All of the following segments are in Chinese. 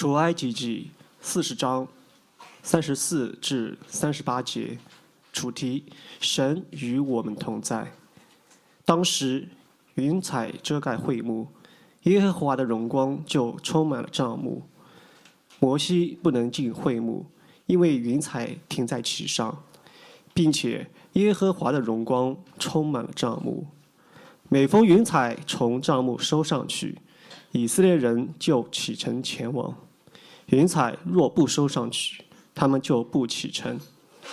出埃及记四十章三十四至三十八节，主题：神与我们同在。当时云彩遮盖会幕，耶和华的荣光就充满了帐幕。摩西不能进会幕，因为云彩停在其上，并且耶和华的荣光充满了帐幕。每逢云彩从帐幕收上去，以色列人就启程前往。云彩若不收上去，他们就不启程，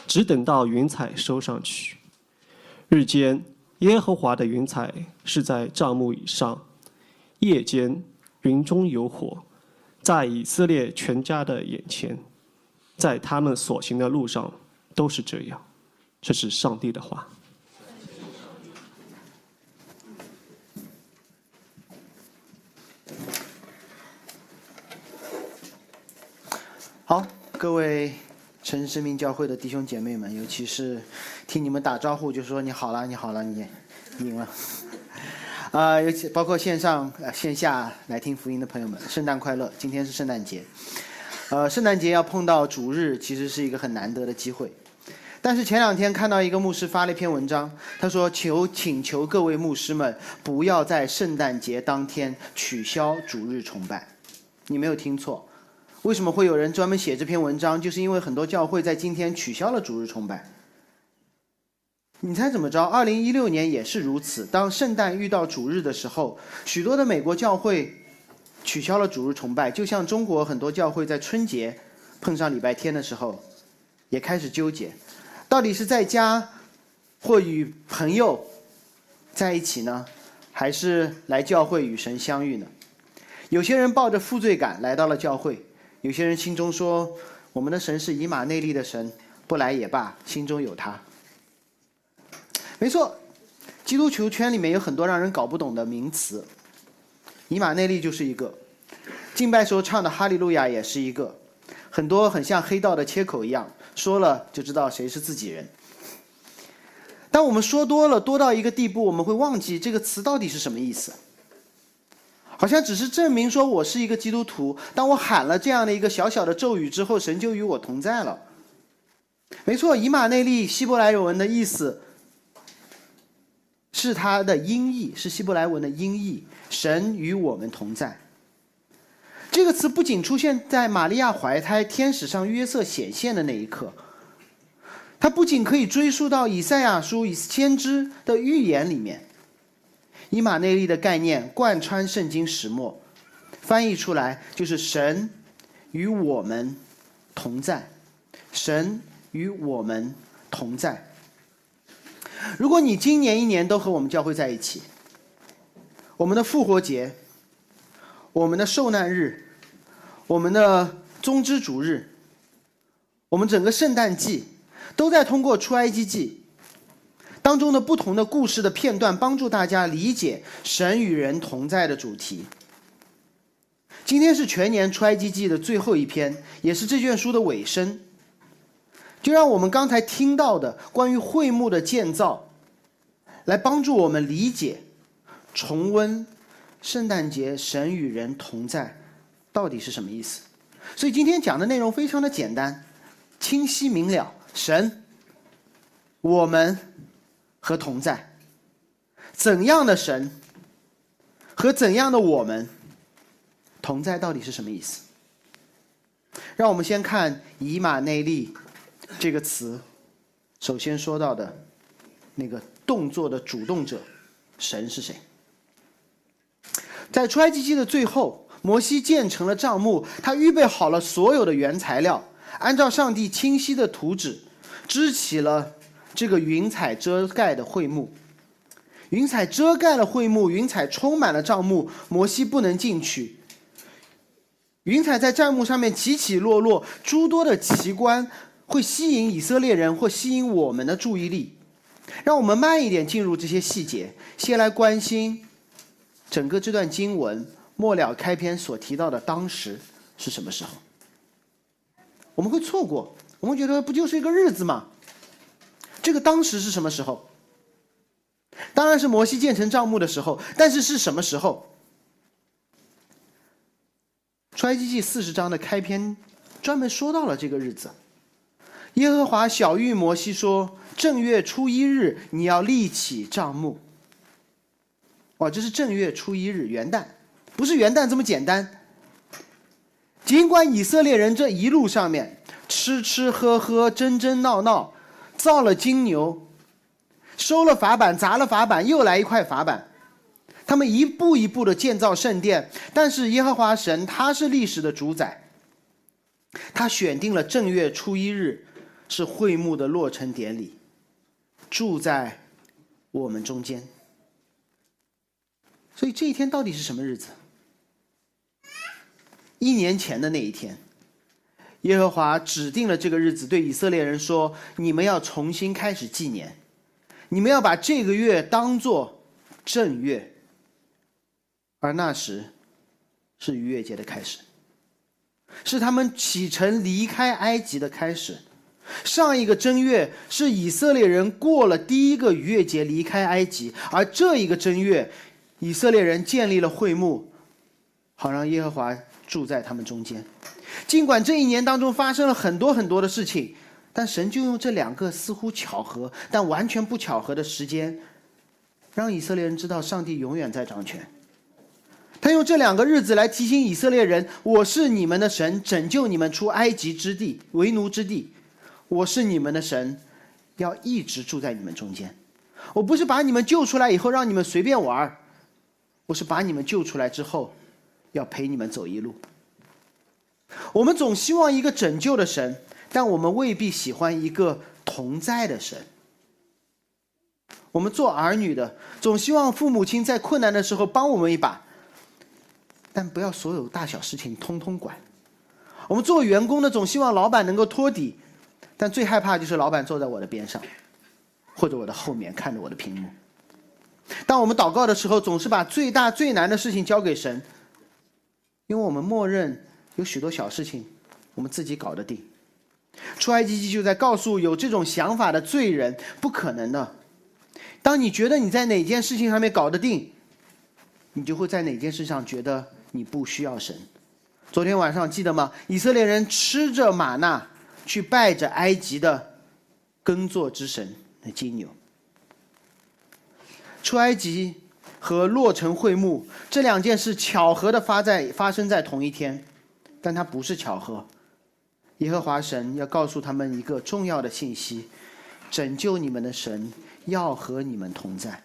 只等到云彩收上去。日间，耶和华的云彩是在帐幕以上；夜间，云中有火，在以色列全家的眼前，在他们所行的路上都是这样。这是上帝的话。好，各位城市生命教会的弟兄姐妹们，尤其是听你们打招呼就说你好了，你好了，你 赢了。啊，尤其包括线上、呃线下来听福音的朋友们，圣诞快乐！今天是圣诞节，呃，圣诞节要碰到主日，其实是一个很难得的机会。但是前两天看到一个牧师发了一篇文章，他说求请求各位牧师们不要在圣诞节当天取消主日崇拜。你没有听错。为什么会有人专门写这篇文章？就是因为很多教会在今天取消了主日崇拜。你猜怎么着？二零一六年也是如此。当圣诞遇到主日的时候，许多的美国教会取消了主日崇拜，就像中国很多教会在春节碰上礼拜天的时候，也开始纠结，到底是在家或与朋友在一起呢，还是来教会与神相遇呢？有些人抱着负罪感来到了教会。有些人心中说：“我们的神是以马内利的神，不来也罢。”心中有他。没错，基督球圈里面有很多让人搞不懂的名词，以马内利就是一个，敬拜时候唱的哈利路亚也是一个，很多很像黑道的切口一样，说了就知道谁是自己人。当我们说多了，多到一个地步，我们会忘记这个词到底是什么意思。好像只是证明说我是一个基督徒。当我喊了这样的一个小小的咒语之后，神就与我同在了。没错，以马内利希伯来文的意思是它的音译，是希伯来文的音译。神与我们同在。这个词不仅出现在玛利亚怀胎、天使上约瑟显现的那一刻，它不仅可以追溯到以赛亚书、以先知的预言里面。以马内利的概念贯穿圣经始末，翻译出来就是神与我们同在，神与我们同在。如果你今年一年都和我们教会在一起，我们的复活节、我们的受难日、我们的宗之主日、我们整个圣诞季，都在通过出埃及记。当中的不同的故事的片段，帮助大家理解神与人同在的主题。今天是全年出埃及记的最后一篇，也是这卷书的尾声。就让我们刚才听到的关于会幕的建造，来帮助我们理解、重温圣诞节神与人同在到底是什么意思。所以今天讲的内容非常的简单、清晰明了。神，我们。和同在，怎样的神和怎样的我们同在，到底是什么意思？让我们先看“以马内利”这个词，首先说到的那个动作的主动者，神是谁？在出埃及记的最后，摩西建成了帐幕，他预备好了所有的原材料，按照上帝清晰的图纸，支起了。这个云彩遮盖的会幕，云彩遮盖了会幕，云彩充满了帐幕，摩西不能进去。云彩在帐幕上面起起落落，诸多的奇观会吸引以色列人或吸引我们的注意力。让我们慢一点进入这些细节，先来关心整个这段经文末了开篇所提到的当时是什么时候？我们会错过，我们觉得不就是一个日子吗？这个当时是什么时候？当然是摩西建成帐幕的时候。但是是什么时候？出埃及记四十章的开篇专门说到了这个日子。耶和华小谕摩西说：“正月初一日，你要立起帐幕。”哇，这是正月初一日，元旦，不是元旦这么简单。尽管以色列人这一路上面吃吃喝喝、争争闹闹，造了金牛，收了法版，砸了法版，又来一块法版，他们一步一步的建造圣殿。但是耶和华神他是历史的主宰，他选定了正月初一日是会幕的落成典礼，住在我们中间。所以这一天到底是什么日子？一年前的那一天，耶和华指定了这个日子，对以色列人说：“你们要重新开始纪年，你们要把这个月当做正月。”而那时是逾越节的开始，是他们启程离开埃及的开始。上一个正月是以色列人过了第一个逾越节离开埃及，而这一个正月，以色列人建立了会幕，好让耶和华。住在他们中间，尽管这一年当中发生了很多很多的事情，但神就用这两个似乎巧合但完全不巧合的时间，让以色列人知道上帝永远在掌权。他用这两个日子来提醒以色列人：“我是你们的神，拯救你们出埃及之地为奴之地。我是你们的神，要一直住在你们中间。我不是把你们救出来以后让你们随便玩我是把你们救出来之后。”要陪你们走一路。我们总希望一个拯救的神，但我们未必喜欢一个同在的神。我们做儿女的总希望父母亲在困难的时候帮我们一把，但不要所有大小事情通通管。我们做员工的总希望老板能够托底，但最害怕就是老板坐在我的边上，或者我的后面看着我的屏幕。当我们祷告的时候，总是把最大最难的事情交给神。因为我们默认有许多小事情，我们自己搞得定。出埃及记就在告诉有这种想法的罪人，不可能的。当你觉得你在哪件事情上面搞得定，你就会在哪件事上觉得你不需要神。昨天晚上记得吗？以色列人吃着玛纳，去拜着埃及的耕作之神那金牛。出埃及。和落成会幕这两件事巧合的发在发生在同一天，但它不是巧合。耶和华神要告诉他们一个重要的信息：拯救你们的神要和你们同在。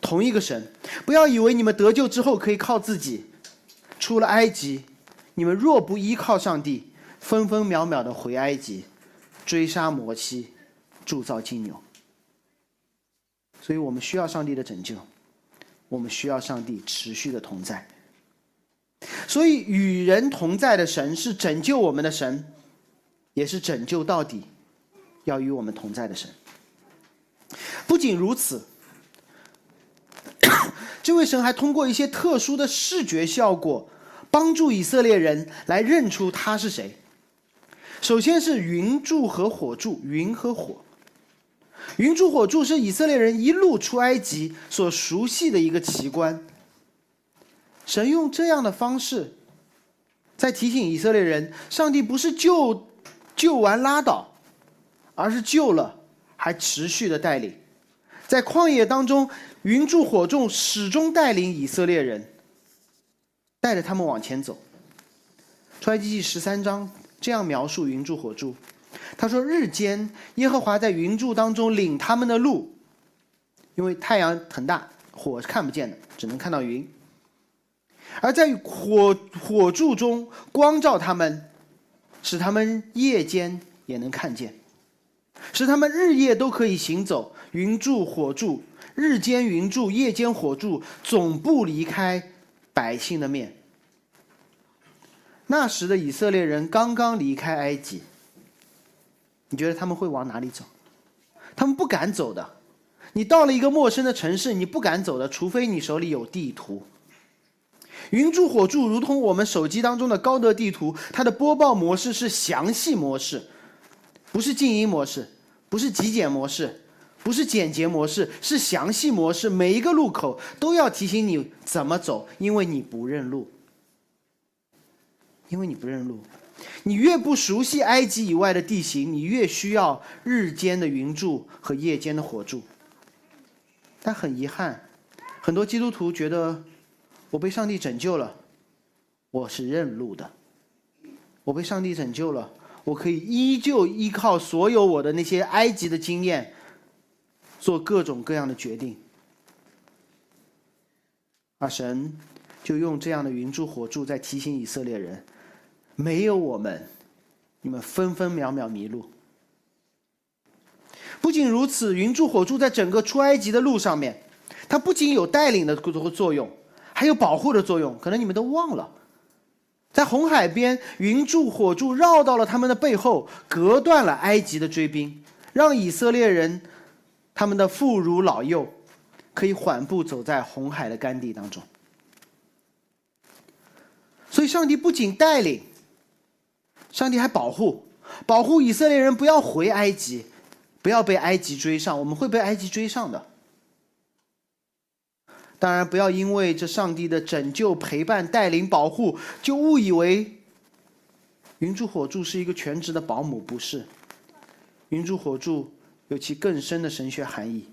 同一个神，不要以为你们得救之后可以靠自己。出了埃及，你们若不依靠上帝，分分秒秒的回埃及，追杀摩西，铸造金牛。所以我们需要上帝的拯救。我们需要上帝持续的同在，所以与人同在的神是拯救我们的神，也是拯救到底要与我们同在的神。不仅如此，这位神还通过一些特殊的视觉效果，帮助以色列人来认出他是谁。首先是云柱和火柱，云和火。云柱火柱是以色列人一路出埃及所熟悉的一个奇观。神用这样的方式，在提醒以色列人：上帝不是救救完拉倒，而是救了，还持续的带领。在旷野当中，云柱火柱始终带领以色列人，带着他们往前走。出埃及记十三章这样描述云柱火柱。他说：“日间，耶和华在云柱当中领他们的路，因为太阳很大，火是看不见的，只能看到云。而在火火柱中光照他们，使他们夜间也能看见，使他们日夜都可以行走。云柱火柱，日间云柱，夜间火柱，总不离开百姓的面。那时的以色列人刚刚离开埃及。”你觉得他们会往哪里走？他们不敢走的。你到了一个陌生的城市，你不敢走的，除非你手里有地图。云柱火柱如同我们手机当中的高德地图，它的播报模式是详细模式，不是静音模式，不是极简模式，不是简洁模式，是详细模式。每一个路口都要提醒你怎么走，因为你不认路。因为你不认路。你越不熟悉埃及以外的地形，你越需要日间的云柱和夜间的火柱。但很遗憾，很多基督徒觉得我被上帝拯救了，我是认路的。我被上帝拯救了，我可以依旧依靠所有我的那些埃及的经验，做各种各样的决定。而神就用这样的云柱火柱在提醒以色列人：没有我们，你们分分秒秒迷路。不仅如此，云柱火柱在整个出埃及的路上面，它不仅有带领的作作用，还有保护的作用。可能你们都忘了，在红海边，云柱火柱绕到了他们的背后，隔断了埃及的追兵，让以色列人他们的妇孺老幼可以缓步走在红海的干地当中。所以，上帝不仅带领，上帝还保护，保护以色列人不要回埃及。不要被埃及追上，我们会被埃及追上的。当然，不要因为这上帝的拯救、陪伴、带领、保护，就误以为云柱火柱是一个全职的保姆。不是，云柱火柱有其更深的神学含义。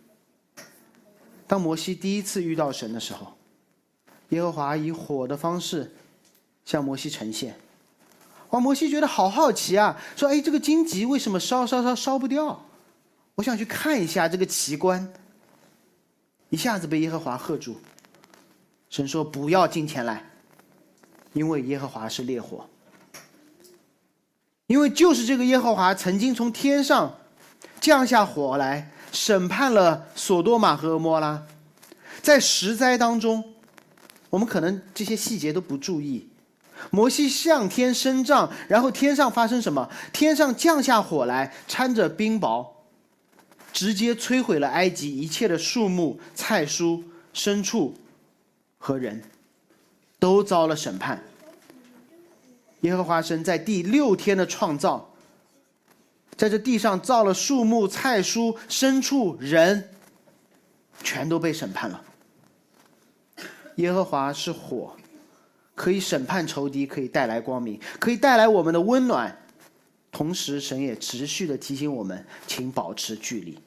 当摩西第一次遇到神的时候，耶和华以火的方式向摩西呈现。哇，摩西觉得好好奇啊，说：“哎，这个荆棘为什么烧烧烧烧不掉？”我想去看一下这个奇观，一下子被耶和华喝住。神说：“不要进前来，因为耶和华是烈火。因为就是这个耶和华曾经从天上降下火来审判了索多玛和摩拉，在十灾当中，我们可能这些细节都不注意。摩西向天伸杖，然后天上发生什么？天上降下火来，掺着冰雹。”直接摧毁了埃及一切的树木、菜蔬、牲畜和人，都遭了审判。耶和华神在第六天的创造，在这地上造了树木、菜蔬、牲畜、人，全都被审判了。耶和华是火，可以审判仇敌，可以带来光明，可以带来我们的温暖。同时，神也持续的提醒我们，请保持距离。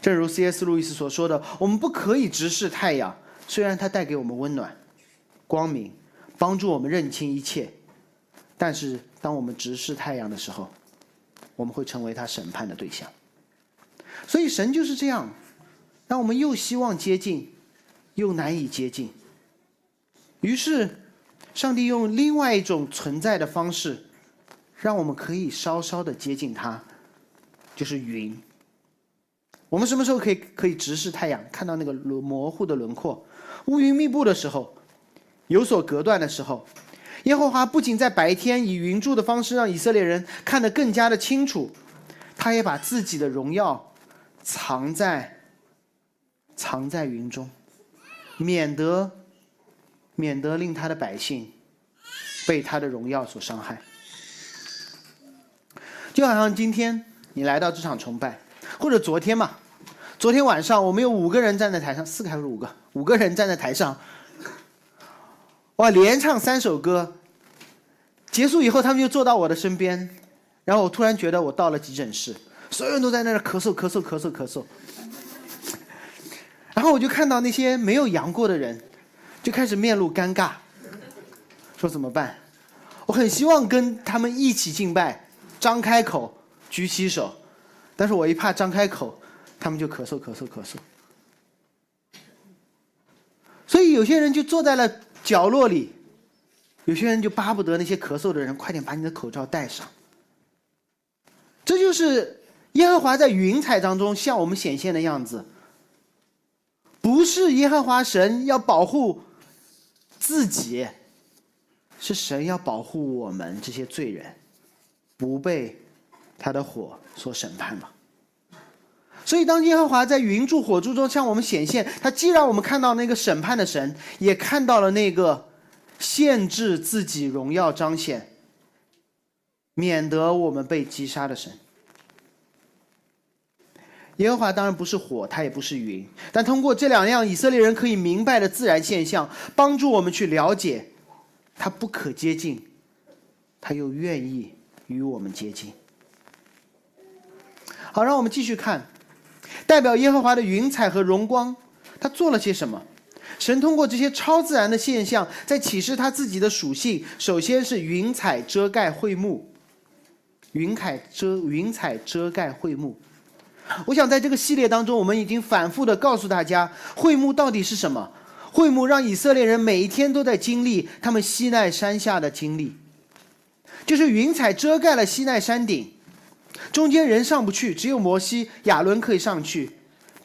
正如 C.S. 路易斯所说的，我们不可以直视太阳，虽然它带给我们温暖、光明，帮助我们认清一切，但是当我们直视太阳的时候，我们会成为他审判的对象。所以神就是这样，让我们又希望接近，又难以接近。于是，上帝用另外一种存在的方式，让我们可以稍稍的接近他，就是云。我们什么时候可以可以直视太阳，看到那个轮模糊的轮廓？乌云密布的时候，有所隔断的时候，耶和华不仅在白天以云柱的方式让以色列人看得更加的清楚，他也把自己的荣耀藏在藏在云中，免得免得令他的百姓被他的荣耀所伤害。就好像今天你来到这场崇拜。或者昨天嘛，昨天晚上我们有五个人站在台上，四个还是五个？五个人站在台上，哇，连唱三首歌。结束以后，他们就坐到我的身边，然后我突然觉得我到了急诊室，所有人都在那儿咳嗽咳嗽咳嗽咳嗽。然后我就看到那些没有阳过的人，就开始面露尴尬，说怎么办？我很希望跟他们一起敬拜，张开口，举起手。但是我一怕张开口，他们就咳嗽咳嗽咳嗽，所以有些人就坐在了角落里，有些人就巴不得那些咳嗽的人快点把你的口罩戴上。这就是耶和华在云彩当中向我们显现的样子，不是耶和华神要保护自己，是神要保护我们这些罪人，不被。他的火所审判了，所以当耶和华在云柱火柱中向我们显现，他既让我们看到那个审判的神，也看到了那个限制自己荣耀彰显，免得我们被击杀的神。耶和华当然不是火，他也不是云，但通过这两样以色列人可以明白的自然现象，帮助我们去了解，他不可接近，他又愿意与我们接近。好，让我们继续看，代表耶和华的云彩和荣光，他做了些什么？神通过这些超自然的现象，在启示他自己的属性。首先是云彩遮盖会幕，云彩遮云彩遮盖会幕。我想在这个系列当中，我们已经反复的告诉大家，会幕到底是什么？会幕让以色列人每一天都在经历他们西奈山下的经历，就是云彩遮盖了西奈山顶，中间人上不去，只有摩西、亚伦可以上去。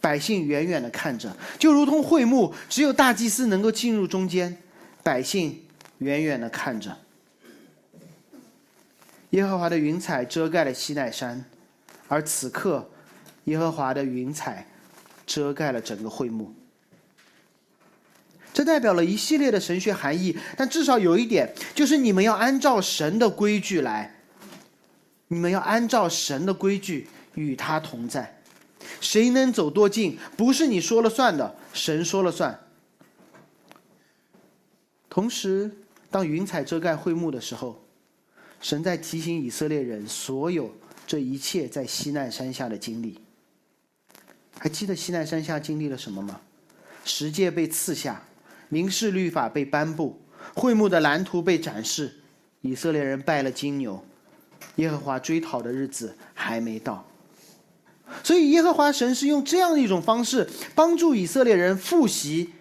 百姓远远的看着，就如同会幕，只有大祭司能够进入中间。百姓远远的看着，耶和华的云彩遮盖了西奈山，而此刻，耶和华的云彩遮盖了整个会幕。这代表了一系列的神学含义，但至少有一点，就是你们要按照神的规矩来，你们要按照神的规矩与他同在。谁能走多近，不是你说了算的，神说了算。同时，当云彩遮盖会幕的时候，神在提醒以色列人所有这一切在西奈山下的经历。还记得西奈山下经历了什么吗？十诫被赐下，民事律法被颁布，会幕的蓝图被展示，以色列人拜了金牛，耶和华追讨的日子还没到。所以，耶和华神是用这样的一种方式帮助以色列人复习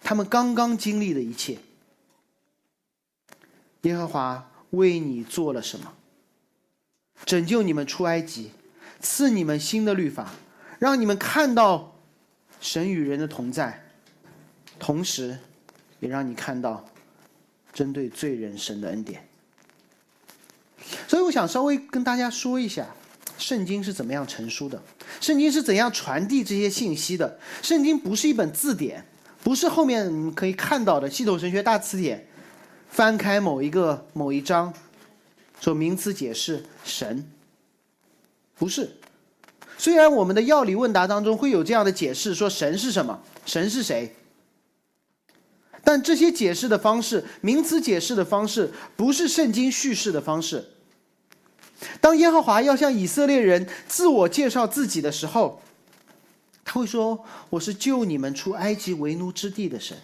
他们刚刚经历的一切。耶和华为你做了什么？拯救你们出埃及，赐你们新的律法，让你们看到神与人的同在，同时也让你看到针对罪人神的恩典。所以，我想稍微跟大家说一下。圣经是怎么样成书的？圣经是怎样传递这些信息的？圣经不是一本字典，不是后面可以看到的系统神学大词典，翻开某一个某一章，说名词解释神，不是。虽然我们的药理问答当中会有这样的解释，说神是什么，神是谁，但这些解释的方式，名词解释的方式，不是圣经叙事的方式。当耶和华要向以色列人自我介绍自己的时候，他会说：“我是救你们出埃及为奴之地的神。”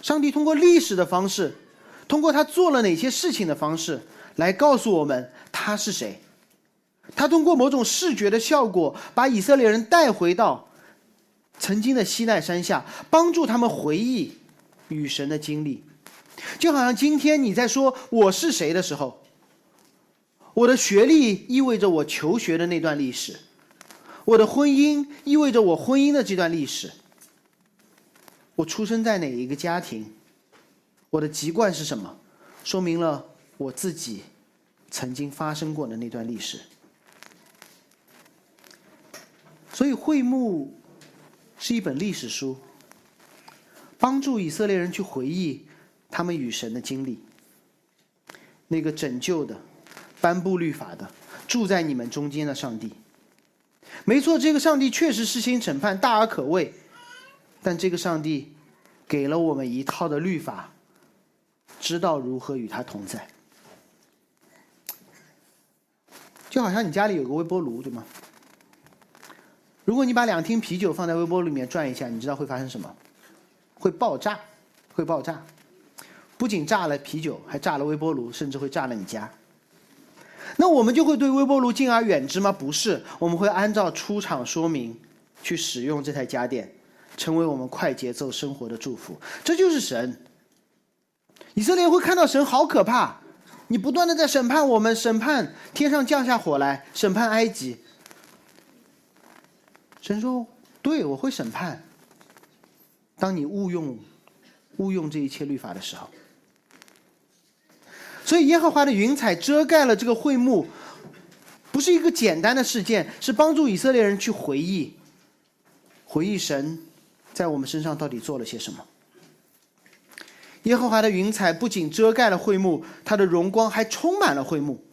上帝通过历史的方式，通过他做了哪些事情的方式，来告诉我们他是谁。他通过某种视觉的效果，把以色列人带回到曾经的西奈山下，帮助他们回忆与神的经历，就好像今天你在说我是谁的时候。我的学历意味着我求学的那段历史，我的婚姻意味着我婚姻的这段历史。我出生在哪一个家庭，我的籍贯是什么，说明了我自己曾经发生过的那段历史。所以会幕是一本历史书，帮助以色列人去回忆他们与神的经历，那个拯救的。颁布律法的，住在你们中间的上帝，没错，这个上帝确实施行审判，大而可畏。但这个上帝给了我们一套的律法，知道如何与他同在。就好像你家里有个微波炉，对吗？如果你把两听啤酒放在微波炉里面转一下，你知道会发生什么？会爆炸，会爆炸。不仅炸了啤酒，还炸了微波炉，甚至会炸了你家。那我们就会对微波炉敬而远之吗？不是，我们会按照出厂说明去使用这台家电，成为我们快节奏生活的祝福。这就是神。以色列会看到神好可怕，你不断的在审判我们，审判天上降下火来，审判埃及。神说：“对我会审判。当你误用误用这一切律法的时候。”所以，耶和华的云彩遮盖了这个会幕，不是一个简单的事件，是帮助以色列人去回忆，回忆神在我们身上到底做了些什么。耶和华的云彩不仅遮盖了会幕，它的荣光还充满了会幕。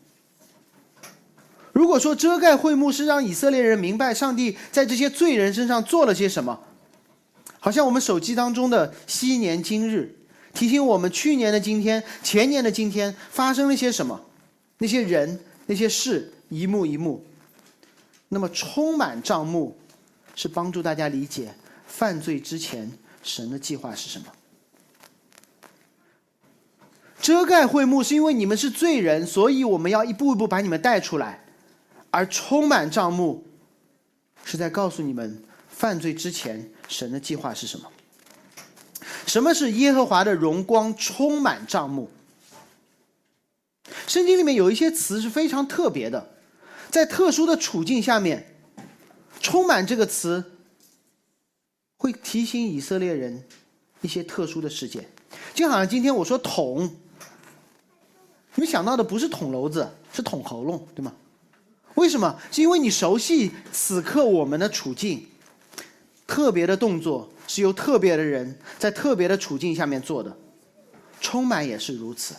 如果说遮盖会幕是让以色列人明白上帝在这些罪人身上做了些什么，好像我们手机当中的昔年今日。提醒我们去年的今天、前年的今天发生了些什么，那些人、那些事，一幕一幕。那么充满账目，是帮助大家理解犯罪之前神的计划是什么。遮盖会幕是因为你们是罪人，所以我们要一步一步把你们带出来；而充满账目，是在告诉你们犯罪之前神的计划是什么。什么是耶和华的荣光充满账目？圣经里面有一些词是非常特别的，在特殊的处境下面，充满这个词会提醒以色列人一些特殊的事件，就好像今天我说捅。你们想到的不是捅娄子，是捅喉咙，对吗？为什么？是因为你熟悉此刻我们的处境，特别的动作是由特别的人在特别的处境下面做的，充满也是如此，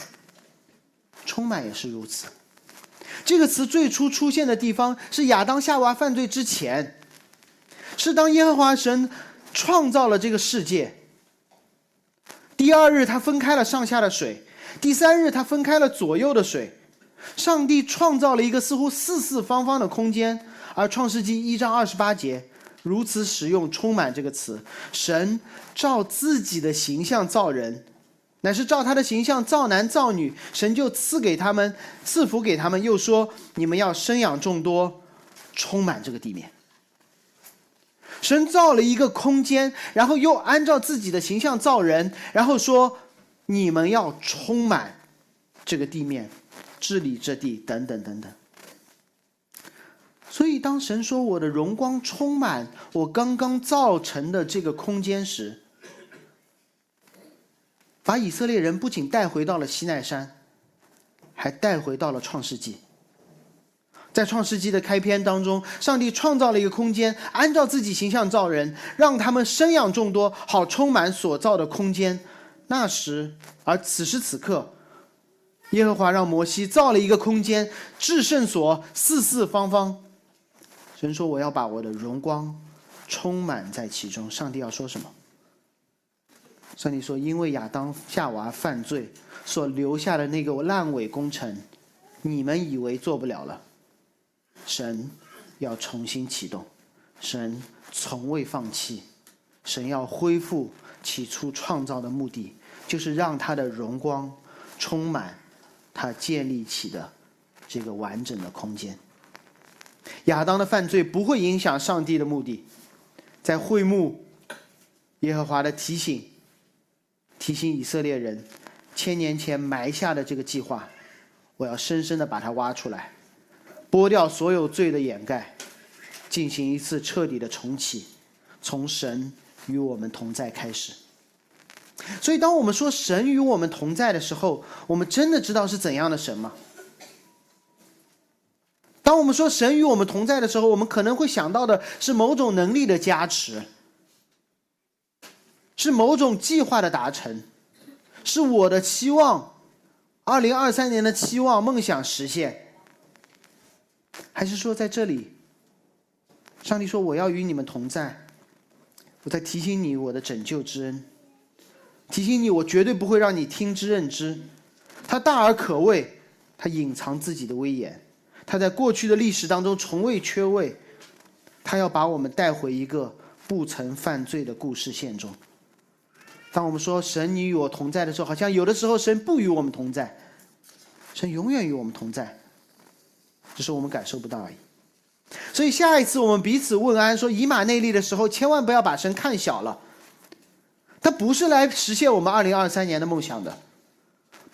充满也是如此。这个词最初出现的地方是亚当夏娃犯罪之前，是当耶和华神创造了这个世界，第二日他分开了上下的水。第三日，他分开了左右的水。上帝创造了一个似乎四四方方的空间，而创世纪一章二十八节如此使用“充满”这个词。神照自己的形象造人，乃是照他的形象造男造女。神就赐给他们，赐福给他们，又说：“你们要生养众多，充满这个地面。”神造了一个空间，然后又按照自己的形象造人，然后说。你们要充满这个地面，治理这地，等等等等。所以，当神说我的荣光充满我刚刚造成的这个空间时，把以色列人不仅带回到了西奈山，还带回到了创世纪。在创世纪的开篇当中，上帝创造了一个空间，按照自己形象造人，让他们生养众多，好充满所造的空间。那时，而此时此刻，耶和华让摩西造了一个空间，至圣所四四方方。神说：“我要把我的荣光充满在其中。”上帝要说什么？上帝说：“因为亚当夏娃犯罪所留下的那个烂尾工程，你们以为做不了了，神要重新启动，神从未放弃，神要恢复。”起初创造的目的，就是让他的荣光充满他建立起的这个完整的空间。亚当的犯罪不会影响上帝的目的，在会幕，耶和华的提醒，提醒以色列人，千年前埋下的这个计划，我要深深的把它挖出来，剥掉所有罪的掩盖，进行一次彻底的重启，从神。与我们同在开始，所以当我们说神与我们同在的时候，我们真的知道是怎样的神吗？当我们说神与我们同在的时候，我们可能会想到的是某种能力的加持，是某种计划的达成，是我的期望，二零二三年的期望梦想实现，还是说在这里，上帝说我要与你们同在？我在提醒你我的拯救之恩，提醒你我绝对不会让你听之任之。他大而可畏，他隐藏自己的威严，他在过去的历史当中从未缺位。他要把我们带回一个不曾犯罪的故事线中。当我们说神你与我同在的时候，好像有的时候神不与我们同在，神永远与我们同在，只是我们感受不到而已。所以下一次我们彼此问安说以马内利的时候，千万不要把神看小了。他不是来实现我们二零二三年的梦想的，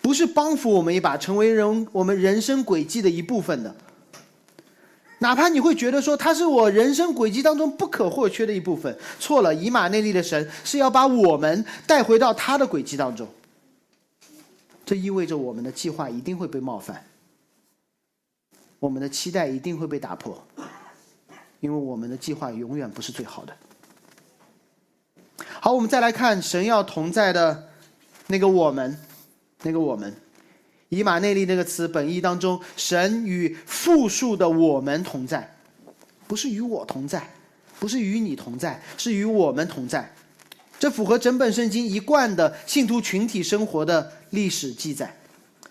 不是帮扶我们一把，成为人我们人生轨迹的一部分的。哪怕你会觉得说他是我人生轨迹当中不可或缺的一部分，错了。以马内利的神是要把我们带回到他的轨迹当中。这意味着我们的计划一定会被冒犯。我们的期待一定会被打破，因为我们的计划永远不是最好的。好，我们再来看神要同在的那个我们，那个我们，以马内利那个词本意当中，神与复数的我们同在，不是与我同在，不是与你同在，是与我们同在。这符合整本圣经一贯的信徒群体生活的历史记载。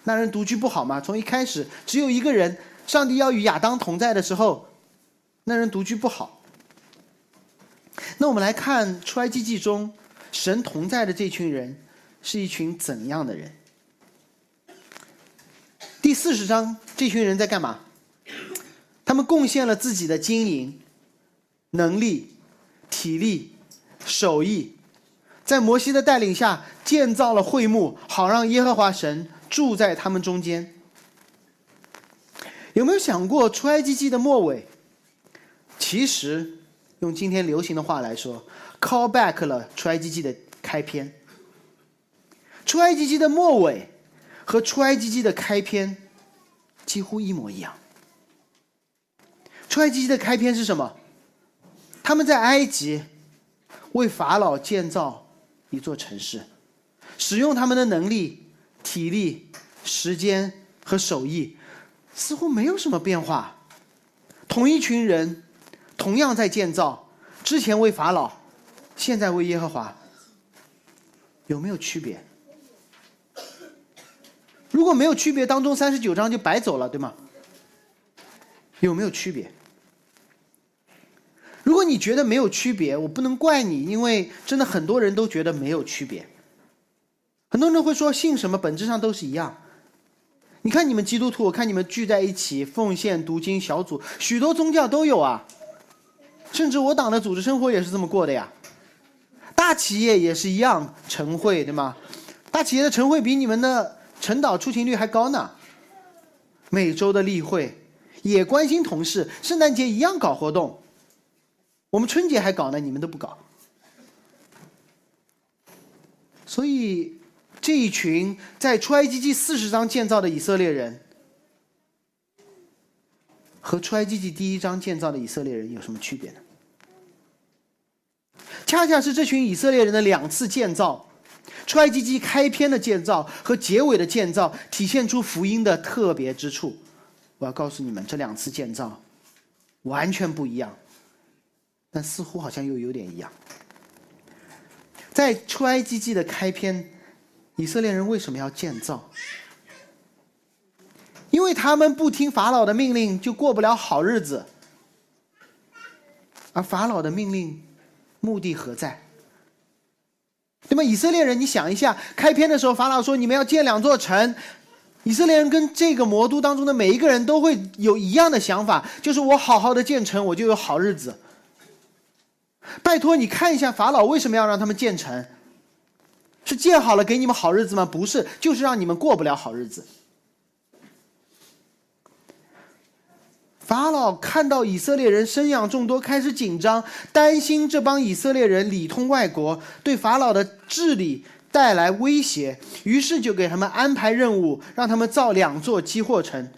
那人独居不好吗？从一开始只有一个人，上帝要与亚当同在的时候，那人独居不好。那我们来看出埃及记中神同在的这群人是一群怎样的人？第四十章，这群人在干嘛？他们贡献了自己的经营、能力、体力、手艺，在摩西的带领下建造了会幕，好让耶和华神住在他们中间。有没有想过，出埃及记的末尾，其实用今天流行的话来说，call back 了出埃及记的开篇。出埃及记的末尾。和出埃及记的开篇几乎一模一样。出埃及记的开篇是什么？他们在埃及为法老建造一座城市，使用他们的能力、体力、时间和手艺，似乎没有什么变化。同一群人，同样在建造，之前为法老，现在为耶和华，有没有区别？如果没有区别，当中三十九章就白走了，对吗？有没有区别？如果你觉得没有区别，我不能怪你，因为真的很多人都觉得没有区别。很多人会说信什么本质上都是一样。你看你们基督徒，我看你们聚在一起奉献读经小组，许多宗教都有啊，甚至我党的组织生活也是这么过的呀。大企业也是一样，晨会对吗？大企业的晨会比你们的。晨祷出勤率还高呢，每周的例会也关心同事，圣诞节一样搞活动，我们春节还搞呢，你们都不搞。所以这一群在出埃及记四十章建造的以色列人，和出埃及记第一章建造的以色列人有什么区别呢？恰恰是这群以色列人的两次建造。出埃及记开篇的建造和结尾的建造，体现出福音的特别之处。我要告诉你们，这两次建造完全不一样，但似乎好像又有点一样。在出埃及记的开篇，以色列人为什么要建造？因为他们不听法老的命令，就过不了好日子。而法老的命令目的何在？那么？以色列人，你想一下，开篇的时候，法老说你们要建两座城，以色列人跟这个魔都当中的每一个人都会有一样的想法，就是我好好的建成，我就有好日子。拜托你看一下，法老为什么要让他们建成？是建好了给你们好日子吗？不是，就是让你们过不了好日子。法老看到以色列人生养众多，开始紧张，担心这帮以色列人里通外国，对法老的治理带来威胁，于是就给他们安排任务，让他们造两座积货城。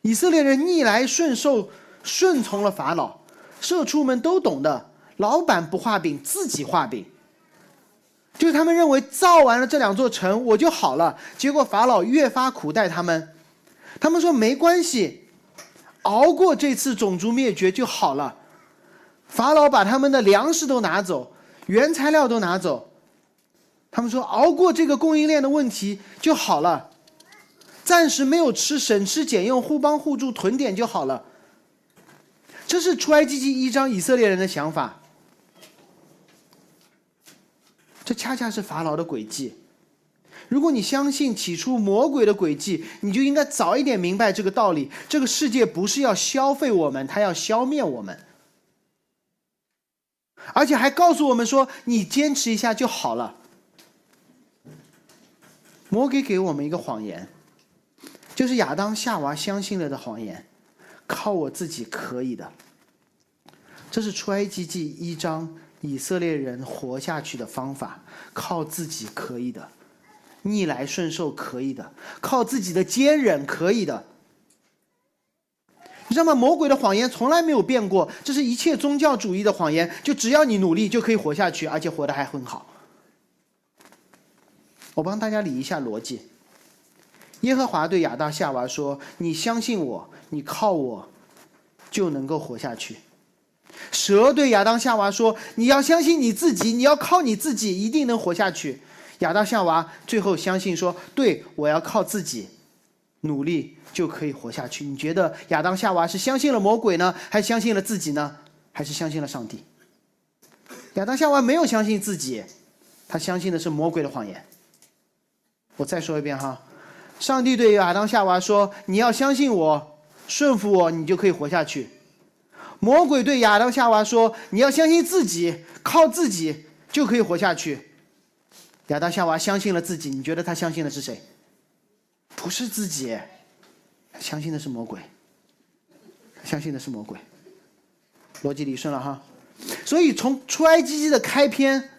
以色列人逆来顺受，顺从了法老。社畜们都懂的，老板不画饼，自己画饼。就是他们认为造完了这两座城，我就好了。结果法老越发苦待他们，他们说没关系。熬过这次种族灭绝就好了。法老把他们的粮食都拿走，原材料都拿走。他们说熬过这个供应链的问题就好了，暂时没有吃，省吃俭用，互帮互助，囤点就好了。这是出埃及记一章以色列人的想法。这恰恰是法老的诡计。如果你相信起初魔鬼的诡计，你就应该早一点明白这个道理：这个世界不是要消费我们，它要消灭我们，而且还告诉我们说，你坚持一下就好了。魔鬼给我们一个谎言，就是亚当夏娃相信了的谎言：靠我自己可以的。这是出埃及记一章以色列人活下去的方法，靠自己可以的。逆来顺受可以的，靠自己的坚忍可以的。你知道吗？魔鬼的谎言从来没有变过，这是一切宗教主义的谎言。就只要你努力，就可以活下去，而且活得还很好。我帮大家理一下逻辑。耶和华对亚当夏娃说：“你相信我，你靠我，就能够活下去。”蛇对亚当夏娃说：“你要相信你自己，你要靠你自己，一定能活下去。”亚当夏娃最后相信说：“对我要靠自己，努力就可以活下去。”你觉得亚当夏娃是相信了魔鬼呢，还相信了自己呢，还是相信了上帝？亚当夏娃没有相信自己，他相信的是魔鬼的谎言。我再说一遍哈，上帝对亚当夏娃说：“你要相信我，顺服我，你就可以活下去。”魔鬼对亚当夏娃说：“你要相信自己，靠自己就可以活下去。”亚当夏娃相信了自己，你觉得他相信的是谁？不是自己，相信的是魔鬼，相信的是魔鬼。逻辑理顺了哈。所以从出埃及记的开篇，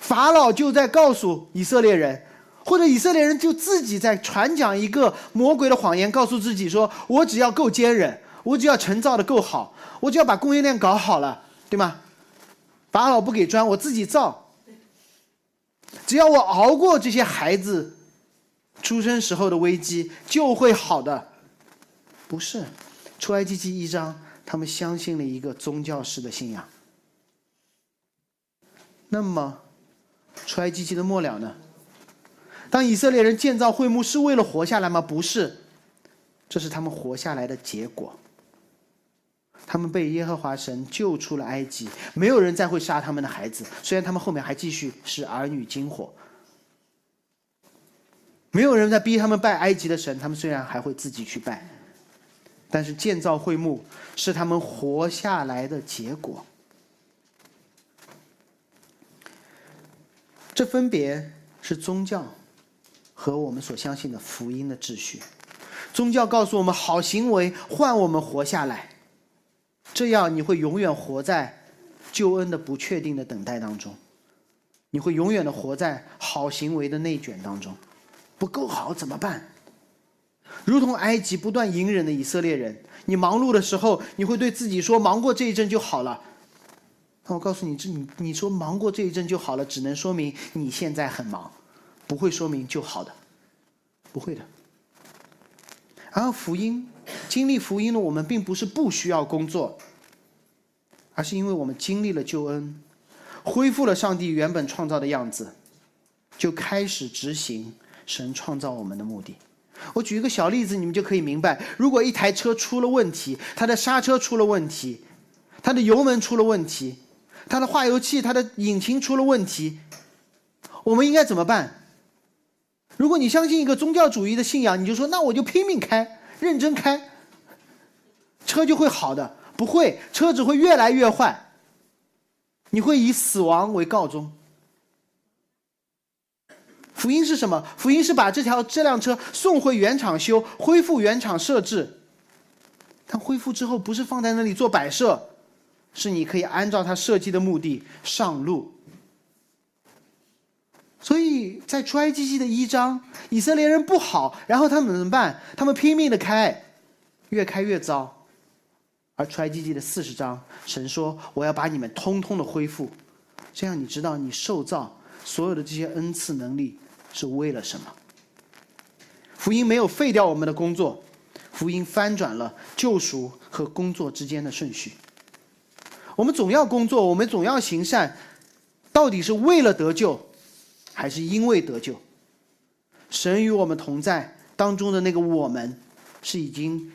法老就在告诉以色列人，或者以色列人就自己在传讲一个魔鬼的谎言，告诉自己说：“我只要够坚韧，我只要成造的够好，我只要把供应链搞好了，对吗？法老不给砖，我自己造。”只要我熬过这些孩子出生时候的危机，就会好的。不是，出埃及记一章，他们相信了一个宗教式的信仰。那么，出埃及记的末了呢？当以色列人建造会幕是为了活下来吗？不是，这是他们活下来的结果。他们被耶和华神救出了埃及，没有人再会杀他们的孩子。虽然他们后面还继续使儿女惊火，没有人在逼他们拜埃及的神。他们虽然还会自己去拜，但是建造会幕是他们活下来的结果。这分别是宗教和我们所相信的福音的秩序。宗教告诉我们，好行为换我们活下来。这样你会永远活在救恩的不确定的等待当中，你会永远的活在好行为的内卷当中，不够好怎么办？如同埃及不断隐忍的以色列人，你忙碌的时候，你会对自己说忙过这一阵就好了。那我告诉你，这你你说忙过这一阵就好了，只能说明你现在很忙，不会说明就好的，不会的。然后福音。经历福音的我们，并不是不需要工作，而是因为我们经历了救恩，恢复了上帝原本创造的样子，就开始执行神创造我们的目的。我举一个小例子，你们就可以明白：如果一台车出了问题，它的刹车出了问题，它的油门出了问题，它的化油器、它的引擎出了问题，我们应该怎么办？如果你相信一个宗教主义的信仰，你就说：那我就拼命开。认真开，车就会好的。不会，车只会越来越坏。你会以死亡为告终。福音是什么？福音是把这条这辆车送回原厂修，恢复原厂设置。但恢复之后，不是放在那里做摆设，是你可以按照它设计的目的上路。所以在出埃及记的一章，以色列人不好，然后他们怎么办？他们拼命的开，越开越糟。而出埃及记的四十章，神说：“我要把你们通通的恢复。”这样你知道，你受造所有的这些恩赐能力是为了什么？福音没有废掉我们的工作，福音翻转了救赎和工作之间的顺序。我们总要工作，我们总要行善，到底是为了得救？还是因为得救，神与我们同在当中的那个我们，是已经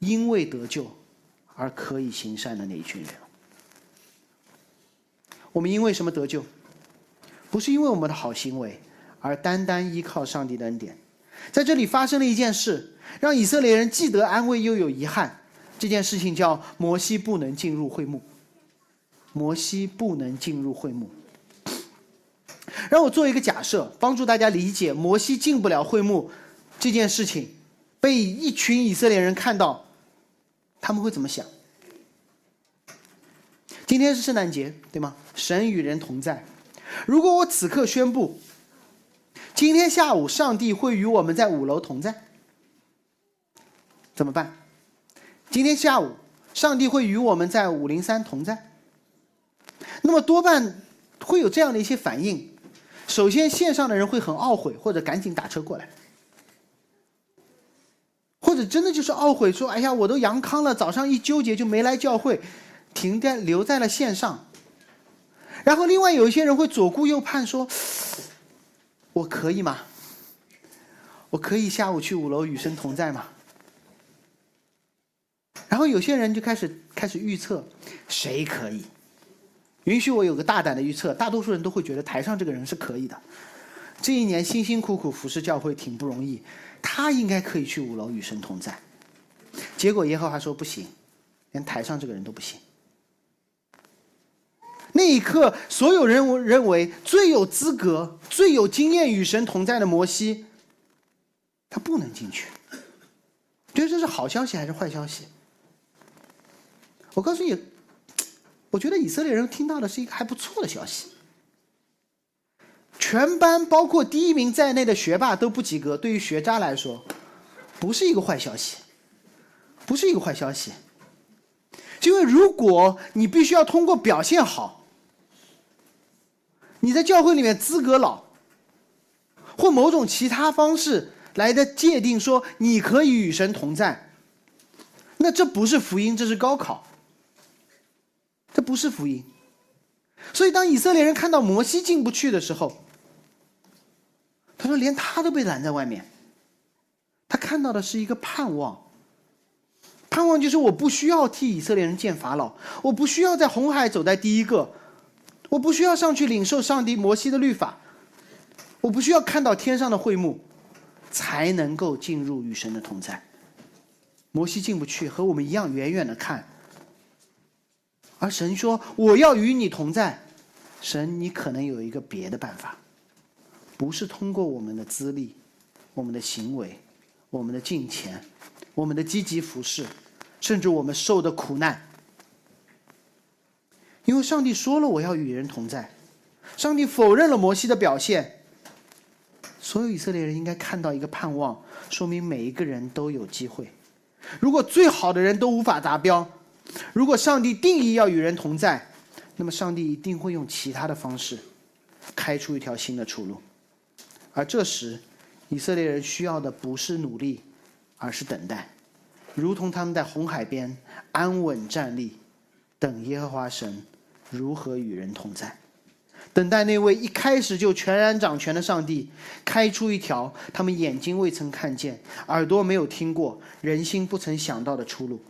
因为得救而可以行善的那一群人。我们因为什么得救？不是因为我们的好行为，而单单依靠上帝的恩典。在这里发生了一件事，让以色列人既得安慰又有遗憾。这件事情叫摩西不能进入会幕。摩西不能进入会幕。让我做一个假设，帮助大家理解摩西进不了会幕这件事情，被一群以色列人看到，他们会怎么想？今天是圣诞节，对吗？神与人同在。如果我此刻宣布，今天下午上帝会与我们在五楼同在，怎么办？今天下午上帝会与我们在五零三同在，那么多半会有这样的一些反应。首先，线上的人会很懊悔，或者赶紧打车过来，或者真的就是懊悔，说：“哎呀，我都阳康了，早上一纠结就没来教会，停在留在了线上。然后另外有一些人会左顾右盼，说：“我可以吗？我可以下午去五楼与神同在吗？”然后有些人就开始开始预测，谁可以？允许我有个大胆的预测，大多数人都会觉得台上这个人是可以的。这一年辛辛苦苦服侍教会挺不容易，他应该可以去五楼与神同在。结果耶和华说不行，连台上这个人都不行。那一刻，所有人认为最有资格、最有经验与神同在的摩西，他不能进去。觉得这是好消息还是坏消息？我告诉你，我觉得以色列人听到的是一个还不错的消息。全班包括第一名在内的学霸都不及格，对于学渣来说，不是一个坏消息，不是一个坏消息。因为如果你必须要通过表现好，你在教会里面资格老，或某种其他方式来的界定说你可以与神同在，那这不是福音，这是高考。这不是福音，所以当以色列人看到摩西进不去的时候，他说连他都被拦在外面。他看到的是一个盼望，盼望就是我不需要替以色列人建法老，我不需要在红海走在第一个，我不需要上去领受上帝摩西的律法，我不需要看到天上的会幕，才能够进入与神的同在。摩西进不去，和我们一样，远远的看。而神说：“我要与你同在。”神，你可能有一个别的办法，不是通过我们的资历、我们的行为、我们的金钱、我们的积极服饰，甚至我们受的苦难。因为上帝说了：“我要与人同在。”上帝否认了摩西的表现。所有以色列人应该看到一个盼望，说明每一个人都有机会。如果最好的人都无法达标。如果上帝定义要与人同在，那么上帝一定会用其他的方式开出一条新的出路。而这时，以色列人需要的不是努力，而是等待，如同他们在红海边安稳站立，等耶和华神如何与人同在，等待那位一开始就全然掌权的上帝开出一条他们眼睛未曾看见、耳朵没有听过、人心不曾想到的出路。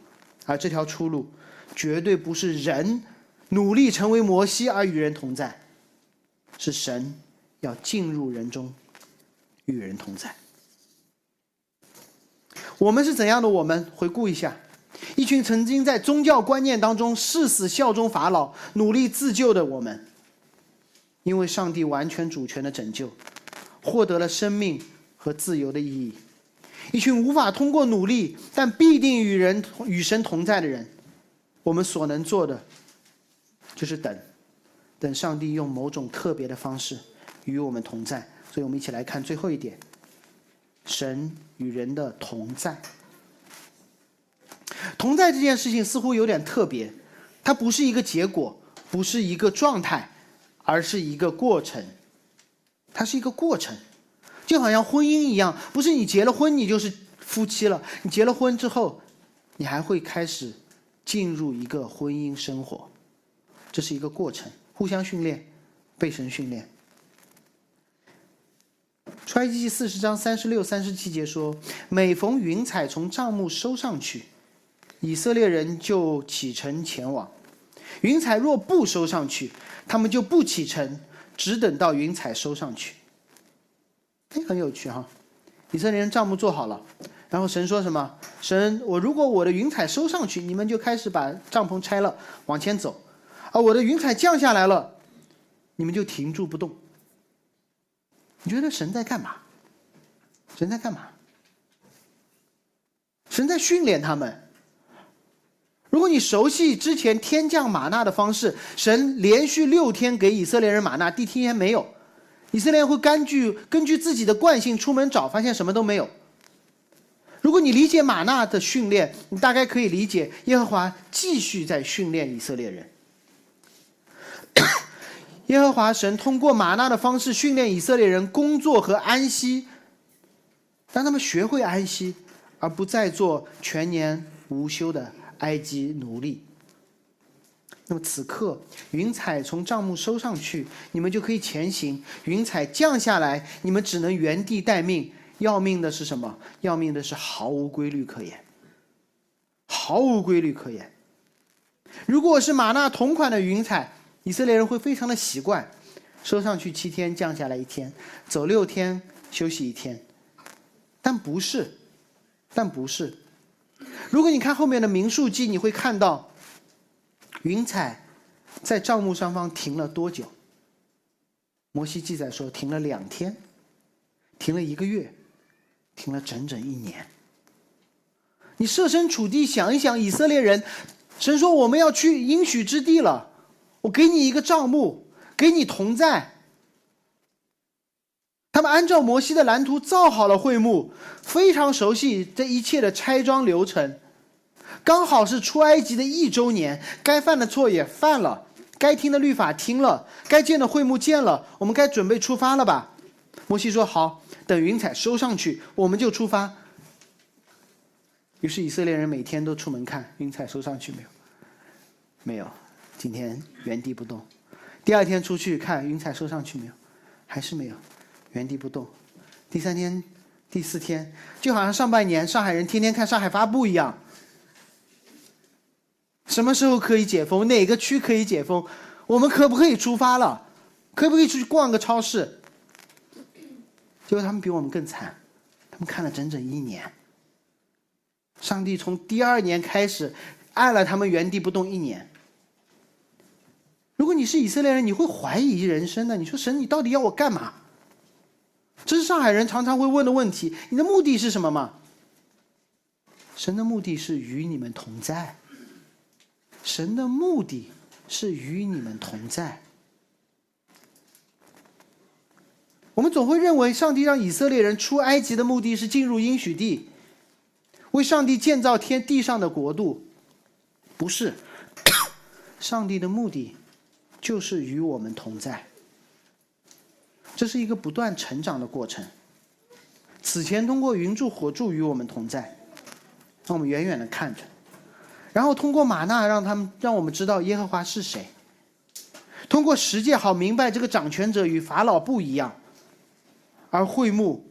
而这条出路，绝对不是人努力成为摩西而与人同在，是神要进入人中，与人同在。我们是怎样的？我们回顾一下，一群曾经在宗教观念当中誓死效忠法老、努力自救的我们，因为上帝完全主权的拯救，获得了生命和自由的意义。一群无法通过努力，但必定与人与神同在的人，我们所能做的，就是等，等上帝用某种特别的方式与我们同在。所以我们一起来看最后一点：神与人的同在。同在这件事情似乎有点特别，它不是一个结果，不是一个状态，而是一个过程。它是一个过程。就好像婚姻一样，不是你结了婚你就是夫妻了。你结了婚之后，你还会开始进入一个婚姻生活，这是一个过程，互相训练，被神训练。出埃及记四十章三十六、三十七节说：“每逢云彩从帐幕收上去，以色列人就启程前往；云彩若不收上去，他们就不启程，只等到云彩收上去。”哎，很有趣哈！以色列人帐幕做好了，然后神说什么？神，我如果我的云彩收上去，你们就开始把帐篷拆了，往前走；而，我的云彩降下来了，你们就停住不动。你觉得神在干嘛？神在干嘛？神在训练他们。如果你熟悉之前天降玛纳的方式，神连续六天给以色列人玛纳，第七天没有。以色列会根据根据自己的惯性出门找，发现什么都没有。如果你理解玛纳的训练，你大概可以理解耶和华继续在训练以色列人。耶和华神通过玛纳的方式训练以色列人工作和安息，让他们学会安息，而不再做全年无休的埃及奴隶。那么此刻，云彩从帐幕收上去，你们就可以前行；云彩降下来，你们只能原地待命。要命的是什么？要命的是毫无规律可言，毫无规律可言。如果是马纳同款的云彩，以色列人会非常的习惯，收上去七天，降下来一天，走六天，休息一天。但不是，但不是。如果你看后面的民数记，你会看到。云彩在帐幕上方停了多久？摩西记载说停了两天，停了一个月，停了整整一年。你设身处地想一想，以色列人，神说我们要去应许之地了，我给你一个帐幕，给你同在。他们按照摩西的蓝图造好了会幕，非常熟悉这一切的拆装流程。刚好是出埃及的一周年，该犯的错也犯了，该听的律法听了，该建的会幕建了，我们该准备出发了吧？摩西说：“好，等云彩收上去，我们就出发。”于是以色列人每天都出门看云彩收上去没有？没有，今天原地不动。第二天出去看云彩收上去没有？还是没有，原地不动。第三天、第四天，就好像上半年上海人天天看上海发布一样。什么时候可以解封？哪个区可以解封？我们可不可以出发了？可不可以出去逛个超市？结果他们比我们更惨，他们看了整整一年。上帝从第二年开始，按了他们原地不动一年。如果你是以色列人，你会怀疑人生的。你说神，你到底要我干嘛？这是上海人常常会问的问题。你的目的是什么吗？神的目的是与你们同在。神的目的是与你们同在。我们总会认为，上帝让以色列人出埃及的目的是进入应许地，为上帝建造天地上的国度。不是，上帝的目的就是与我们同在。这是一个不断成长的过程。此前通过云柱火柱与我们同在，让我们远远的看着。然后通过玛纳让他们让我们知道耶和华是谁，通过十诫好明白这个掌权者与法老不一样，而会幕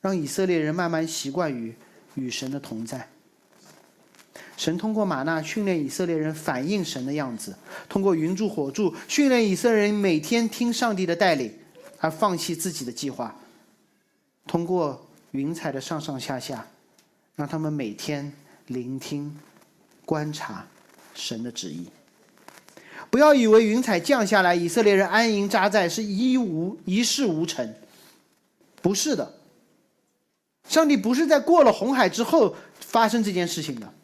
让以色列人慢慢习惯于与神的同在。神通过玛纳训练以色列人反映神的样子，通过云柱火柱训练以色列人每天听上帝的带领，而放弃自己的计划。通过云彩的上上下下，让他们每天聆听。观察神的旨意，不要以为云彩降下来，以色列人安营扎寨是一无一事无成。不是的，上帝不是在过了红海之后发生这件事情的。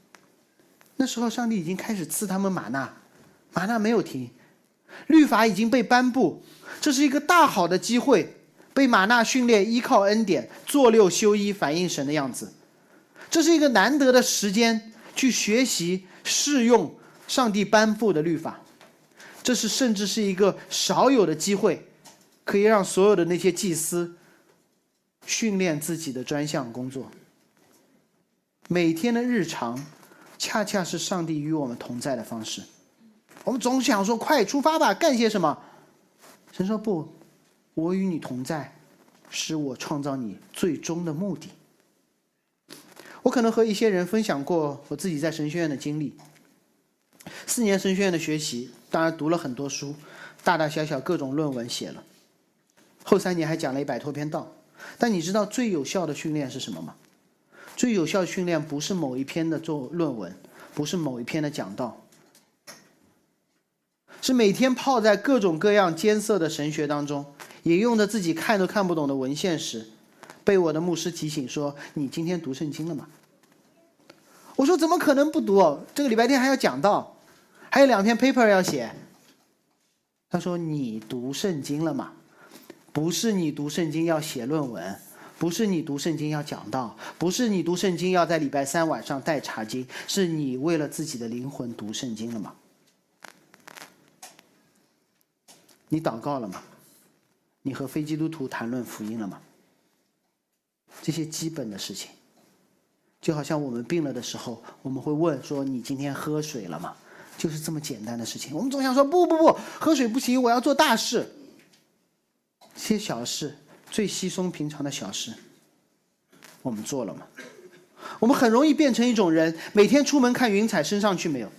那时候，上帝已经开始赐他们玛纳，玛纳没有停，律法已经被颁布，这是一个大好的机会，被玛纳训练，依靠恩典做六修一，反映神的样子。这是一个难得的时间。去学习适用上帝颁布的律法，这是甚至是一个少有的机会，可以让所有的那些祭司训练自己的专项工作。每天的日常，恰恰是上帝与我们同在的方式。我们总想说：“快出发吧，干些什么？”神说：“不，我与你同在，是我创造你最终的目的。”我可能和一些人分享过我自己在神学院的经历。四年神学院的学习，当然读了很多书，大大小小各种论文写了。后三年还讲了一百多篇道。但你知道最有效的训练是什么吗？最有效训练不是某一篇的做论文，不是某一篇的讲道，是每天泡在各种各样艰涩的神学当中，引用着自己看都看不懂的文献时。被我的牧师提醒说：“你今天读圣经了吗？”我说：“怎么可能不读？这个礼拜天还要讲到，还有两篇 paper 要写。”他说：“你读圣经了吗？不是你读圣经要写论文，不是你读圣经要讲道，不是你读圣经要在礼拜三晚上带茶经，是你为了自己的灵魂读圣经了吗？你祷告了吗？你和非基督徒谈论福音了吗？”这些基本的事情，就好像我们病了的时候，我们会问说：“你今天喝水了吗？就是这么简单的事情。我们总想说不不不，喝水不行，我要做大事。些小事，最稀松平常的小事，我们做了吗？我们很容易变成一种人，每天出门看云彩升上去没有，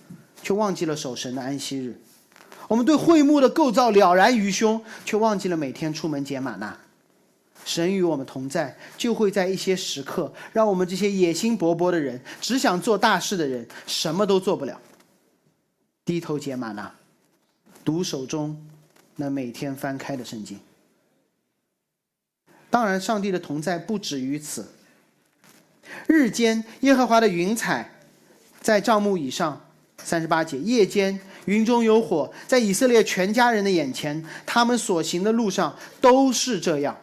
却忘记了守神的安息日。我们对会幕的构造了然于胸，却忘记了每天出门捡玛纳。神与我们同在，就会在一些时刻，让我们这些野心勃勃的人，只想做大事的人，什么都做不了。低头捡玛纳，读手中那每天翻开的圣经。当然，上帝的同在不止于此。日间，耶和华的云彩在帐幕以上，三十八节；夜间，云中有火，在以色列全家人的眼前，他们所行的路上都是这样。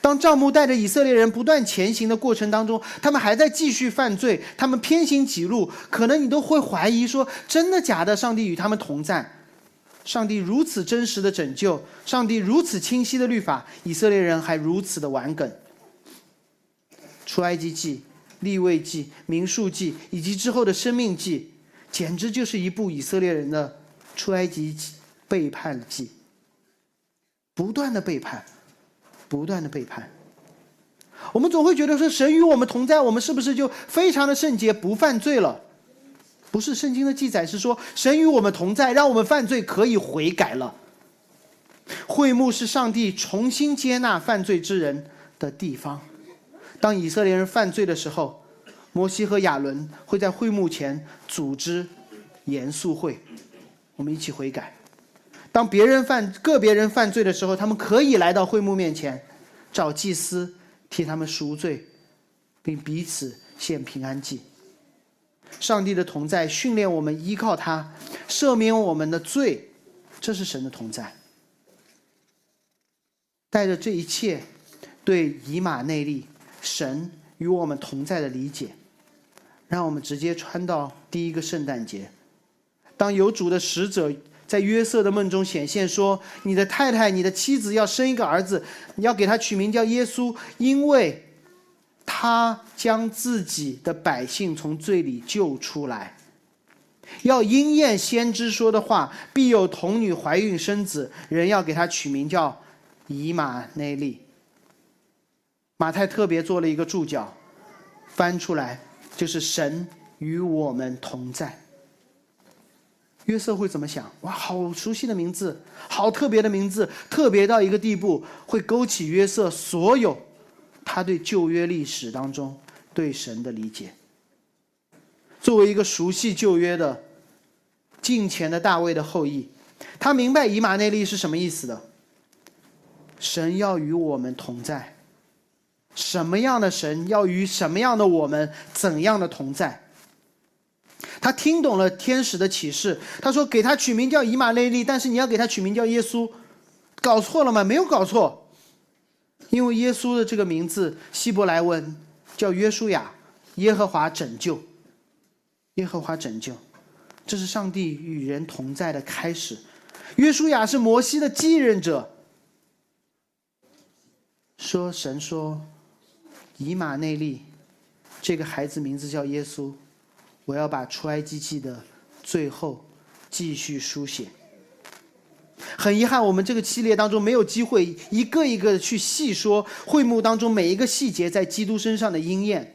当帐幕带着以色列人不断前行的过程当中，他们还在继续犯罪，他们偏行己路，可能你都会怀疑说：真的假的？上帝与他们同在。上帝如此真实的拯救，上帝如此清晰的律法，以色列人还如此的顽梗。出埃及记、立位记、民数记以及之后的生命记，简直就是一部以色列人的出埃及记背叛记。不断的背叛，不断的背叛。我们总会觉得说，神与我们同在，我们是不是就非常的圣洁，不犯罪了？不是圣经的记载是说，神与我们同在，让我们犯罪可以悔改了。会幕是上帝重新接纳犯罪之人的地方。当以色列人犯罪的时候，摩西和亚伦会在会幕前组织严肃会，我们一起悔改。当别人犯个别人犯罪的时候，他们可以来到会幕面前，找祭司替他们赎罪，并彼此献平安祭。上帝的同在训练我们依靠他，赦免我们的罪，这是神的同在。带着这一切，对以马内利神与我们同在的理解，让我们直接穿到第一个圣诞节。当有主的使者在约瑟的梦中显现，说：“你的太太，你的妻子要生一个儿子，你要给他取名叫耶稣，因为。”他将自己的百姓从罪里救出来，要应验先知说的话，必有童女怀孕生子，人要给他取名叫以马内利。马太特别做了一个注脚，翻出来就是神与我们同在。约瑟会怎么想？哇，好熟悉的名字，好特别的名字，特别到一个地步，会勾起约瑟所有。他对旧约历史当中对神的理解，作为一个熟悉旧约的近前的大卫的后裔，他明白以马内利是什么意思的。神要与我们同在，什么样的神要与什么样的我们怎样的同在？他听懂了天使的启示，他说给他取名叫以马内利，但是你要给他取名叫耶稣，搞错了吗？没有搞错。因为耶稣的这个名字，希伯来文叫约书亚，耶和华拯救，耶和华拯救，这是上帝与人同在的开始。约书亚是摩西的继任者。说神说，以马内利，这个孩子名字叫耶稣，我要把出埃及记的最后继续书写。很遗憾，我们这个系列当中没有机会一个一个的去细说会幕当中每一个细节在基督身上的应验。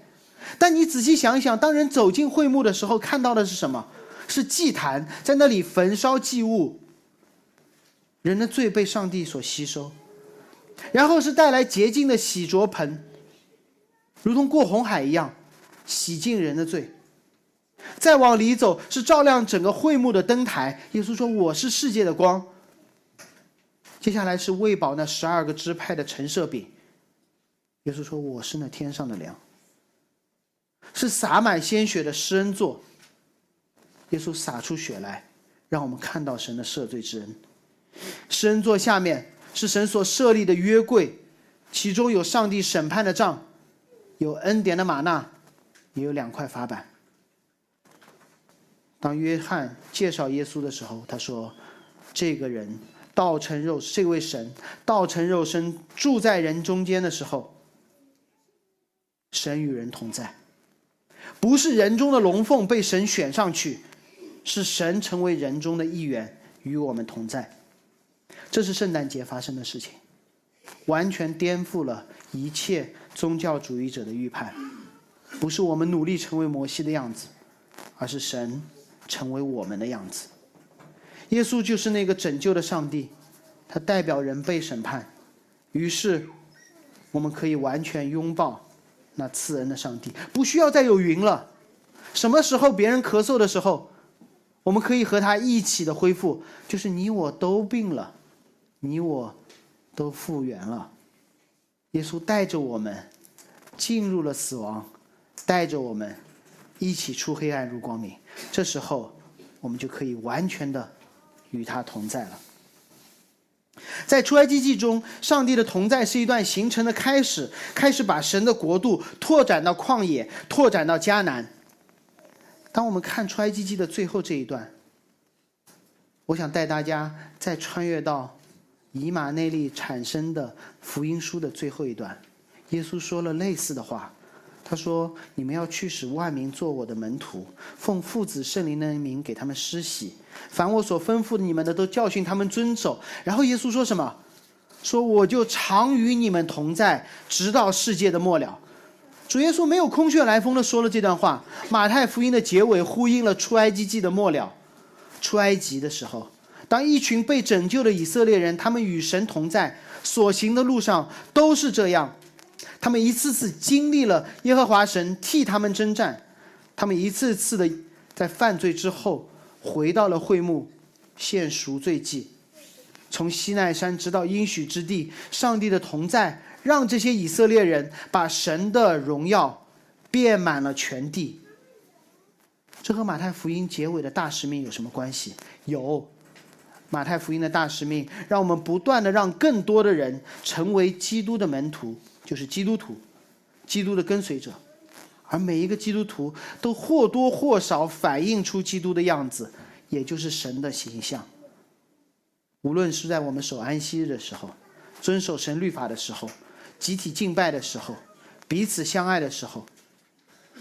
但你仔细想一想，当人走进会幕的时候，看到的是什么？是祭坛，在那里焚烧祭物，人的罪被上帝所吸收，然后是带来洁净的洗濯盆，如同过红海一样洗净人的罪。再往里走，是照亮整个会幕的灯台。耶稣说：“我是世界的光。”接下来是喂饱那十二个支派的陈设饼。耶稣说：“我是那天上的粮。”是洒满鲜血的施恩座。耶稣洒出血来，让我们看到神的赦罪之恩。施恩座下面是神所设立的约柜，其中有上帝审判的杖，有恩典的玛纳，也有两块法板。当约翰介绍耶稣的时候，他说：“这个人。”道成肉，这位神道成肉身住在人中间的时候，神与人同在，不是人中的龙凤被神选上去，是神成为人中的一员，与我们同在。这是圣诞节发生的事情，完全颠覆了一切宗教主义者的预判。不是我们努力成为摩西的样子，而是神成为我们的样子。耶稣就是那个拯救的上帝，他代表人被审判，于是我们可以完全拥抱那赐恩的上帝，不需要再有云了。什么时候别人咳嗽的时候，我们可以和他一起的恢复，就是你我都病了，你我都复原了。耶稣带着我们进入了死亡。带着我们一起出黑暗入光明，这时候我们就可以完全的与他同在了。在出埃及记中，上帝的同在是一段形成的开始，开始把神的国度拓展到旷野，拓展到迦南。当我们看出埃及记的最后这一段，我想带大家再穿越到以马内利产生的福音书的最后一段，耶稣说了类似的话。他说：“你们要去使万民做我的门徒，奉父子圣灵的名给他们施洗，凡我所吩咐你们的，都教训他们遵守。”然后耶稣说什么？说：“我就常与你们同在，直到世界的末了。”主耶稣没有空穴来风的说了这段话。马太福音的结尾呼应了出埃及记的末了。出埃及的时候，当一群被拯救的以色列人，他们与神同在，所行的路上都是这样。他们一次次经历了耶和华神替他们征战，他们一次次的在犯罪之后回到了会幕献赎罪祭，从西奈山直到应许之地，上帝的同在让这些以色列人把神的荣耀遍满了全地。这和马太福音结尾的大使命有什么关系？有，马太福音的大使命让我们不断的让更多的人成为基督的门徒。就是基督徒，基督的跟随者，而每一个基督徒都或多或少反映出基督的样子，也就是神的形象。无论是在我们守安息日的时候，遵守神律法的时候，集体敬拜的时候，彼此相爱的时候，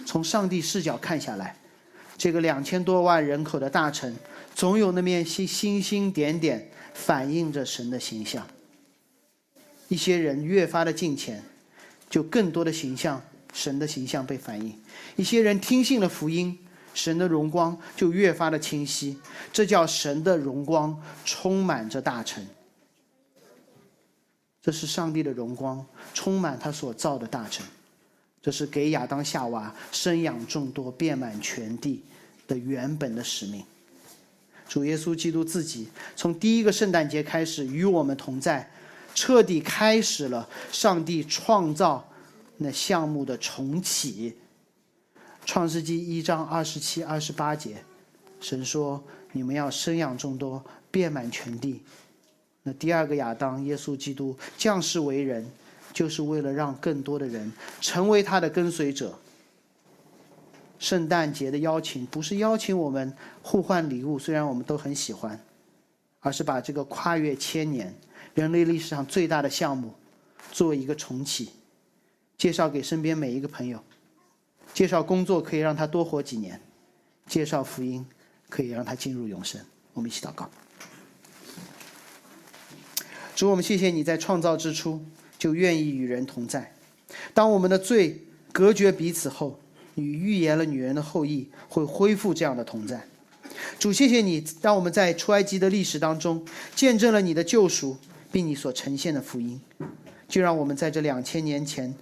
从上帝视角看下来，这个两千多万人口的大城，总有那面星星星点点，反映着神的形象。一些人越发的敬虔。就更多的形象，神的形象被反映。一些人听信了福音，神的荣光就越发的清晰。这叫神的荣光充满着大臣。这是上帝的荣光充满他所造的大臣。这是给亚当夏娃生养众多、遍满全地的原本的使命。主耶稣基督自己从第一个圣诞节开始与我们同在。彻底开始了上帝创造那项目的重启。创世纪一章二十七、二十八节，神说：“你们要生养众多，遍满全地。”那第二个亚当，耶稣基督降世为人，就是为了让更多的人成为他的跟随者。圣诞节的邀请不是邀请我们互换礼物，虽然我们都很喜欢，而是把这个跨越千年。人类历史上最大的项目，做一个重启，介绍给身边每一个朋友，介绍工作可以让他多活几年，介绍福音可以让他进入永生。我们一起祷告。主，我们谢谢你在创造之初就愿意与人同在，当我们的罪隔绝彼此后，你预言了女人的后裔会恢复这样的同在。主，谢谢你，当我们在出埃及的历史当中见证了你的救赎。并你所呈现的福音，就让我们在这两千年前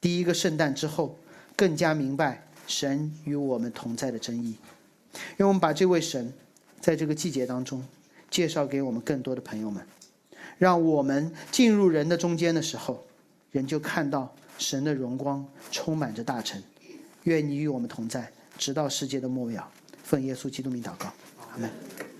第一个圣诞之后，更加明白神与我们同在的真意。愿我们把这位神在这个季节当中介绍给我们更多的朋友们，让我们进入人的中间的时候，人就看到神的荣光充满着大城。愿你与我们同在，直到世界的末了。奉耶稣基督名祷告，阿门。